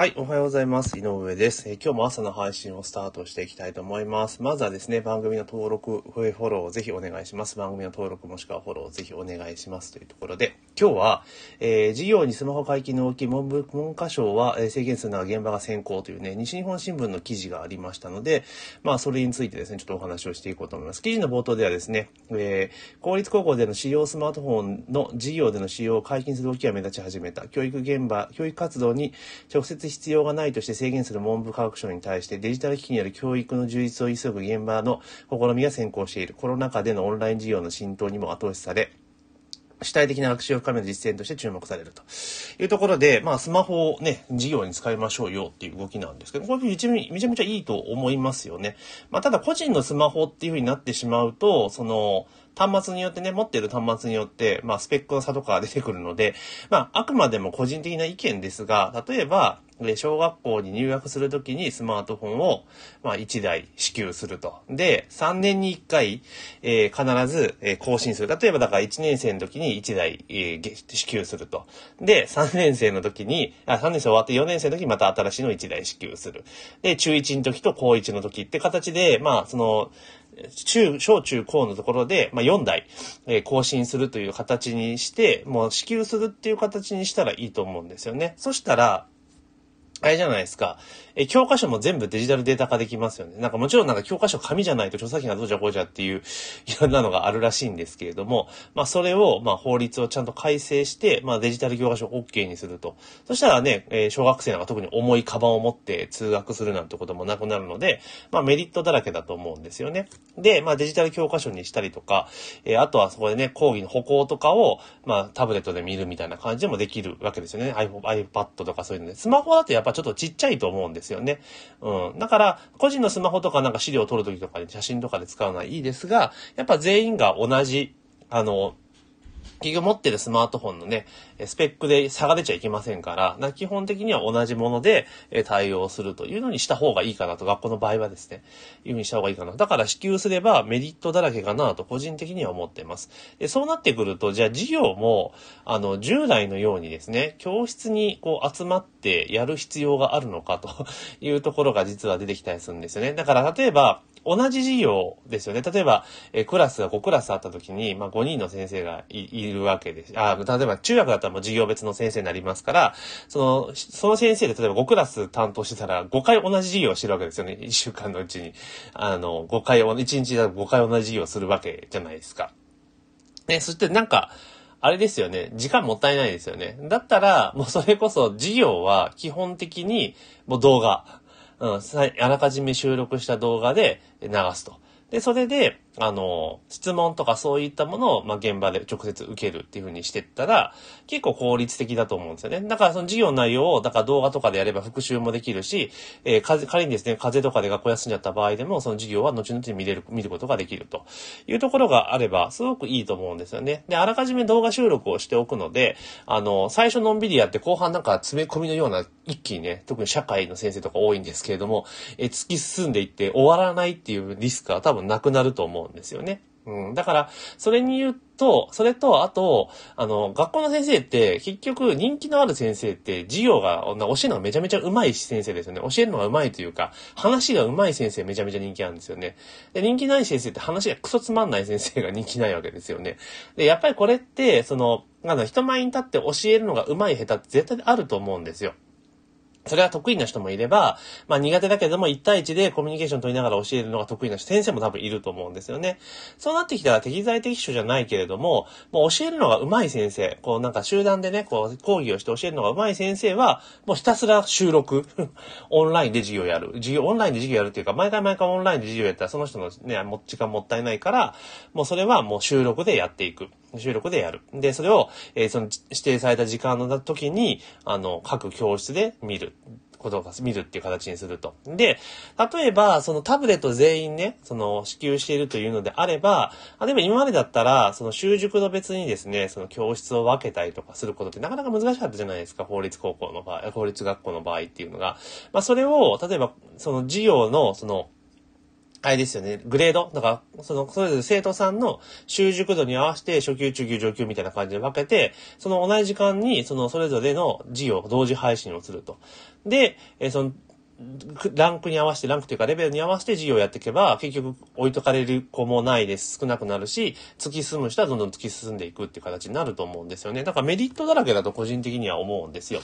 はい、おはようございます。井上です、え今日も朝の配信をスタートしていきたいと思います。まずはですね、番組の登録、フォローをぜひお願いします。番組の登録もしくはフォローをぜひお願いしますというところで、今日は、えー事業にスマホ解禁の大きい文部文科省は、えー制限するのは現場が先行というね、西日本新聞の記事がありましたので、まあ、それについてですね、ちょっとお話をしていこうと思います。記事の冒頭ではですね、えー公立高校での使用スマートフォンの事業での使用を解禁する動きが目立ち始めた。教育現場、教育活動に直接必要がないとして制限する文部科学省に対してデジタル機器による教育の充実を急ぐ現場の試みが先行している。コロナ禍でのオンライン事業の浸透にも後押しされ、主体的な学習を深める実践として注目されるというところで、まあ、スマホをね、事業に使いましょうよっていう動きなんですけど、これめちゃめちゃいいと思いますよね。まあ、ただ個人のスマホっていう風になってしまうと、その、端末によってね、持っている端末によって、まあ、スペックの差とかが出てくるので、まあ、あくまでも個人的な意見ですが、例えば、で小学校に入学するときにスマートフォンを、まあ、1台支給すると。で、3年に1回、えー必ず、えー更新する。例えば、だから1年生の時に1台、えー支給すると。で、3年生の時に、あ、3年生終わって4年生の時にまた新しいの1台支給する。で、中1の時と高1の時って形で、まあ、その、中、小中高のところで、まあ、4台、えー更新するという形にして、もう支給するっていう形にしたらいいと思うんですよね。そしたら、あれじゃないですか。え、教科書も全部デジタルデータ化できますよね。なんかもちろんなんか教科書紙じゃないと著作権がどうじゃこうじゃっていう いろんなのがあるらしいんですけれども、まあそれを、まあ法律をちゃんと改正して、まあデジタル教科書を OK にすると。そしたらね、え小学生なんか特に重いカバンを持って通学するなんてこともなくなるので、まあメリットだらけだと思うんですよね。で、まあデジタル教科書にしたりとか、えあとはそこでね、講義の歩行とかを、まあタブレットで見るみたいな感じでもできるわけですよね。iPad とかそういうので。スマホだとやっぱちょっとちっちゃいと思うんですよね。うん。だから、個人のスマホとかなんか資料を撮るときとかで写真とかで使うのはいいですが、やっぱ全員が同じ、あの、企業持ってるスマートフォンのね、スペックで差が出ちゃいけませんから、な基本的には同じもので対応するというのにした方がいいかなと、学校の場合はですね、いうふうにした方がいいかな。だから支給すればメリットだらけかなと個人的には思っています。でそうなってくると、じゃあ授業も、あの、従来のようにですね、教室にこう集まってやる必要があるのかというところが実は出てきたりするんですよね。だから例えば、同じ授業ですよね。例えば、えクラスが5クラスあった時に、まあ5人の先生がいいるわけです。あ、例えば中学だったらもう授業別の先生になりますから、その、その先生で例えば5クラス担当してたら5回同じ授業をしてるわけですよね。1週間のうちに。あの、5回、1日だと5回同じ授業をするわけじゃないですか。ね、そしてなんか、あれですよね。時間もったいないですよね。だったら、もうそれこそ授業は基本的にもう動画。うん、あらかじめ収録した動画で流すと。で、それで、あの、質問とかそういったものを、まあ、現場で直接受けるっていう風にしてったら、結構効率的だと思うんですよね。だからその授業内容を、だから動画とかでやれば復習もできるし、えー、仮にですね、風邪とかで学校休んじゃった場合でも、その授業は後々見れる、見ることができるというところがあれば、すごくいいと思うんですよね。で、あらかじめ動画収録をしておくので、あの、最初のんびりやって後半なんか詰め込みのような一気にね、特に社会の先生とか多いんですけれども、えー突き進んでいって終わらないっていうリスクは多分なくなると思うんですよね。うん。だから、それに言うと、それと、あと、あの、学校の先生って、結局、人気のある先生って、授業が、教えるのがめちゃめちゃ上手い先生ですよね。教えるのが上手いというか、話が上手い先生めちゃめちゃ人気あるんですよね。で、人気ない先生って話がクソつまんない先生が人気ないわけですよね。で、やっぱりこれって、その、あの、人前に立って教えるのが上手い下手って絶対あると思うんですよ。それは得意な人もいれば、まあ苦手だけども1対1でコミュニケーション取りながら教えるのが得意な人、先生も多分いると思うんですよね。そうなってきたら適材適所じゃないけれども、もう教えるのが上手い先生、こうなんか集団でね、こう講義をして教えるのが上手い先生は、もうひたすら収録、オンラインで授業やる。授業、オンラインで授業やるっていうか、毎回毎回オンラインで授業やったらその人のね、時間もったいないから、もうそれはもう収録でやっていく。収録でやる。で、それを、えーその指定された時間の時に、あの、各教室で見る。ことを見るっていう形にすると。で、例えば、そのタブレット全員ね、その支給しているというのであれば、例えば今までだったら、その習熟度別にですね、その教室を分けたりとかすることってなかなか難しかったじゃないですか、法律高校の場合、法律学校の場合っていうのが。まあそれを、例えば、その授業の、その、あれですよね、グレード？だから、その、それぞれ生徒さんの習熟度に合わせて初級、中級、上級みたいな感じで分けて、その同じ時間に、そのそれぞれの授業同時配信をすると。で、えその、ランクに合わせて、ランクというかレベルに合わせて授業をやっていけば、結局置いとかれる子もないです。少なくなるし、突き進む人はどんどん突き進んでいくっていう形になると思うんですよね。だからメリットだらけだと個人的には思うんですよ。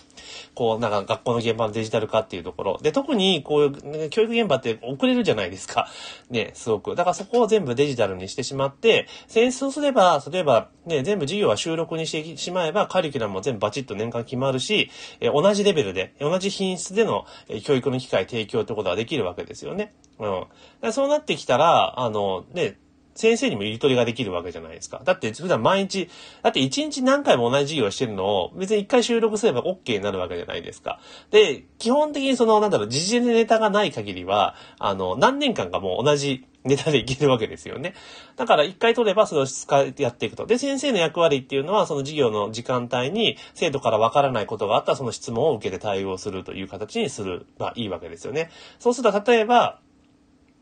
こう、なんか学校の現場のデジタル化っていうところ。で、特にこういう、ね、教育現場って遅れるじゃないですか。ね、すごく。だからそこを全部デジタルにしてしまって、戦争すれば、例えば、ね、全部授業は収録にしてしまえば、カリキュラムも全部バチッと年間決まるし、え同じレベルで、同じ品質での、教育の機会提供ってことができるわけですよね。うん。そうなってきたら、あの、ね、先生にも入り取りができるわけじゃないですか。だって普段毎日、だって一日何回も同じ授業してるのを別に一回収録すれば OK になるわけじゃないですか。で、基本的にその、なんだろう、時事ネタがない限りは、あの、何年間かもう同じネタでいけるわけですよね。だから一回取ればそれを使い、やっていくと。で、先生の役割っていうのは、その授業の時間帯に生徒からわからないことがあったらその質問を受けて対応するという形にする、まあいいわけですよね。そうすると、例えば、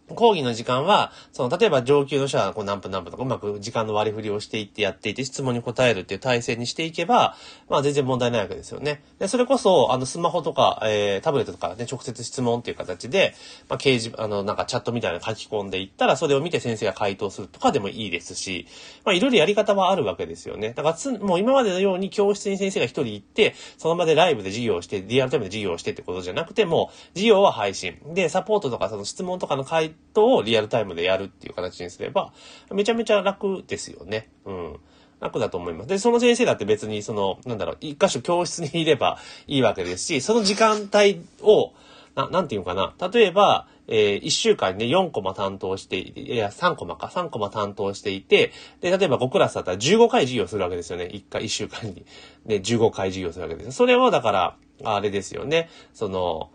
講義の時間は、その、例えば上級の人はこう何分何分とかうまく時間の割り振りをしていってやっていて質問に答えるっていう体制にしていけば、まあ全然問題ないわけですよね。で、それこそ、あの、スマホとか、えー、タブレットとかね、直接質問っていう形で、まあ掲示、あの、なんかチャットみたいな書き込んでいったら、それを見て先生が回答するとかでもいいですし、まあいろいろやり方はあるわけですよね。だからつ、もう今までのように教室に先生が一人行って、その場でライブで授業をして、リアルタイムで授業をしてってことじゃなくても、授業は配信。で、サポートとかその質問とかの回答をリアルタイムでやるっていう形にすれば、めちゃめちゃ楽ですよね。うん。楽だと思います。で、その先生だって別にその、なんだろう、一箇所教室にいれば いいわけですし、その時間帯を、な、なんていうかな。例えば、えー、1週間にね、4コマ担当していや、3コマか、3コマ担当していて、で、例えば5クラスだったら15回授業するわけですよね。1回、1週間に。ね、15回授業するわけです。それを、だから、あれですよね。その、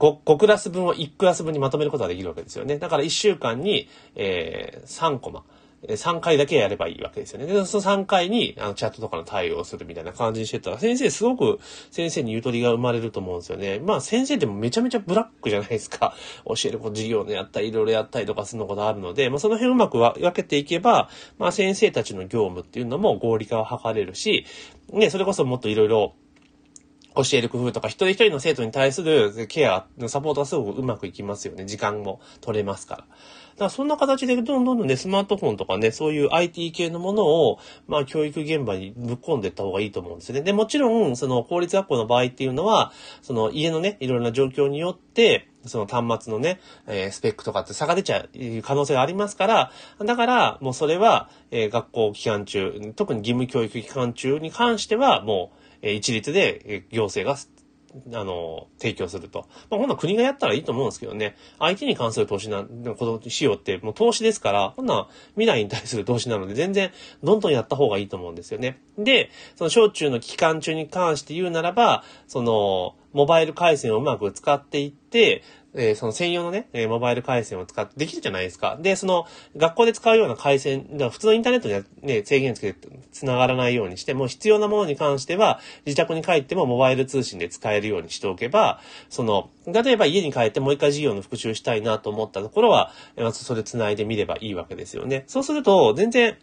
5, 5クラス分を1クラス分にまとめることができるわけですよね。だから1週間に、えー、3コマ。3回だけやればいいわけですよね。で、その3回に、あの、チャットとかの対応をするみたいな感じにしてたら、先生すごく先生にゆとりが生まれると思うんですよね。まあ、先生でもめちゃめちゃブラックじゃないですか。教えること授業のやったり、いろいろやったりとかするのことあるので、まあ、その辺うまく分けていけば、まあ、先生たちの業務っていうのも合理化を図れるし、ね、それこそもっといろいろ、教える工夫とか、一人一人の生徒に対するケアのサポートがすごくうまくいきますよね。時間も取れますから。だからそんな形でどんどんどんね、スマートフォンとかね、そういう IT 系のものを、まあ教育現場にぶっ込んでいった方がいいと思うんですね。で、もちろん、その公立学校の場合っていうのは、その家のね、いろいろな状況によって、その端末のね、えー、スペックとかって差が出ちゃう可能性がありますから、だから、もうそれは、えー、学校期間中、特に義務教育期間中に関しては、もう、え一律で行政があの、提供すると。まあ、ほんな国がやったらいいと思うんですけどね。相手に関する投資な、ことしようって、もう投資ですから、ほんな未来に対する投資なので、全然、どんどんやった方がいいと思うんですよね。で、その小中の期間中に関して言うならば、その、モバイル回線をうまく使っていって、えー、その専用のね、えー、モバイル回線を使ってできるじゃないですか。で、その、学校で使うような回線、普通のインターネットにはね、制限つけて繋がらないようにして、もう必要なものに関しては、自宅に帰ってもモバイル通信で使えるようにしておけば、その、例えば家に帰ってもう一回授業の復習したいなと思ったところは、まずそれ繋いでみればいいわけですよね。そうすると、全然、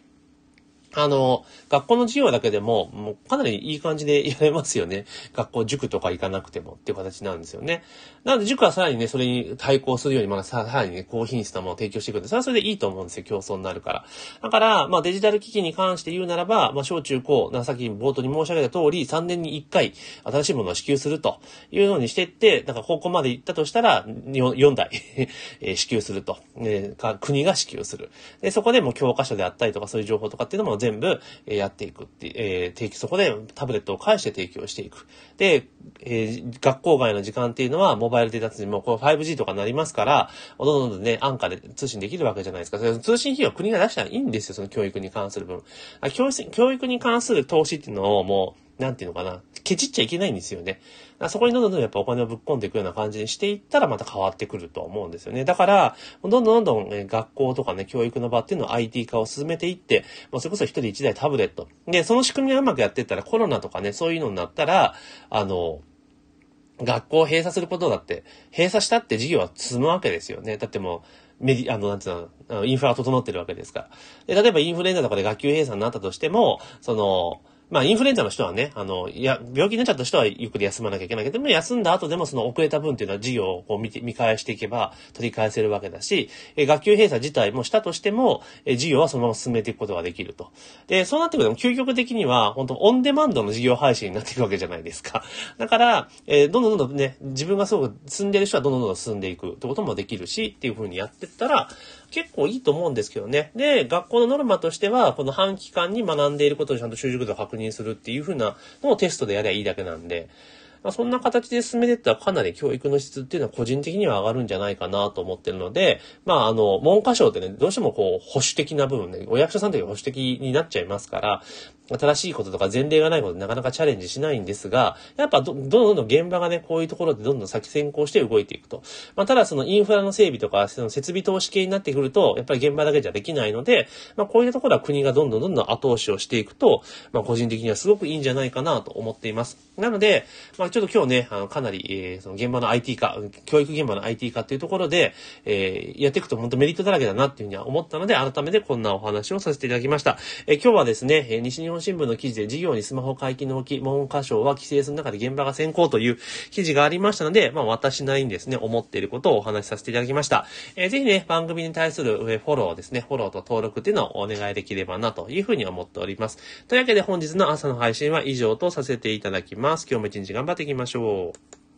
あの、学校の授業だけでも、もうかなりいい感じでやれますよね。学校、塾とか行かなくてもっていう形なんですよね。なので塾はさらにね、それに対抗するように、まださらにね、高品質なものを提供していくんで、それはそれでいいと思うんですよ。競争になるから。だから、まあデジタル機器に関して言うならば、まあ小中高、さっき冒頭に申し上げた通り、3年に1回新しいものを支給するというのにしていって、なんか高校まで行ったとしたら、4台 支給すると、えー、国が支給する。で、そこでも教科書であったりとかそういう情報とかっていうのも全部全部やっていくって、えー、定期、そこでタブレットを介して提供していく。で、えー、学校外の時間っていうのは、モバイルデータ通信もこう 5G とかになりますから、どんどんどんね、安価で通信できるわけじゃないですか。通信費用国が出したらいいんですよ、その教育に関する分。教教育に関する投資っていうのをもう、なんていうのかな、ケチっちゃいけないんですよね。そこにどんどんどんやっぱお金をぶっ込んでいくような感じにしていったらまた変わってくると思うんですよね。だから、どんどんどんどん、ね、学校とかね、教育の場っていうのを IT 化を進めていって、まあ、それこそ一人一台タブレット。で、その仕組みがうまくやっていったらコロナとかね、そういうのになったら、あの、学校を閉鎖することだって、閉鎖したって授業は進むわけですよね。だってもう、メディ、あの、なんつうの、インフラが整ってるわけですから。で、例えばインフルエンザとかで学級閉鎖になったとしても、その、まあ、インフルエンザの人はね、あの、いや、病気になっちゃった人はゆっくり休まなきゃいけないけども、休んだ後でもその遅れた分っていうのは授業をこう見て、見返していけば取り返せるわけだし、え学級閉鎖自体もしたとしても、え授業はそのまま進めていくことができると。で、そうなってくると、究極的には、本当オンデマンドの授業配信になっていくわけじゃないですか。だから、え、どんどんどんどんね、自分がすごく進んでる人はどんどんどんどん進んでいくってこともできるし、っていう風にやってったら、結構いいと思うんですけどね。で、学校のノルマとしては、この半期間に学んでいることをちゃんと習熟度を確認するっていう風なのをテストでやりゃいいだけなんで、まあ、そんな形で進めていったらかなり教育の質っていうのは個人的には上がるんじゃないかなと思ってるので、まああの、文科省ってね、どうしてもこう保守的な部分ね、お役所さんという保守的になっちゃいますから、新しいこととか前例がないことなかなかチャレンジしないんですが、やっぱど、どんどんどん現場がね、こういうところでどんどん先先行して動いていくと。まあ、ただそのインフラの整備とか、その設備投資系になってくると、やっぱり現場だけじゃできないので、まあ、こういうところは国がどんどんどんどん後押しをしていくと、まあ、個人的にはすごくいいんじゃないかなと思っています。なので、まあ、ちょっと今日ね、あの、かなり、えー、その現場の IT 化、教育現場の IT 化っていうところで、えー、やっていくと本当メリットだらけだなっていうふうには思ったので、改めてこんなお話をさせていただきました。えー、今日はですね、西日本新聞の記事で事業にスマホ解禁の置き、文科省は規制する中で現場が先行という記事がありましたので、まあ私なりにですね、思っていることをお話しさせていただきました。えー、ぜひね、番組に対するフォローですね、フォローと登録っていうのをお願いできればなというふうに思っております。というわけで本日の朝の配信は以上とさせていただきます。今日も一日頑張っていきましょう。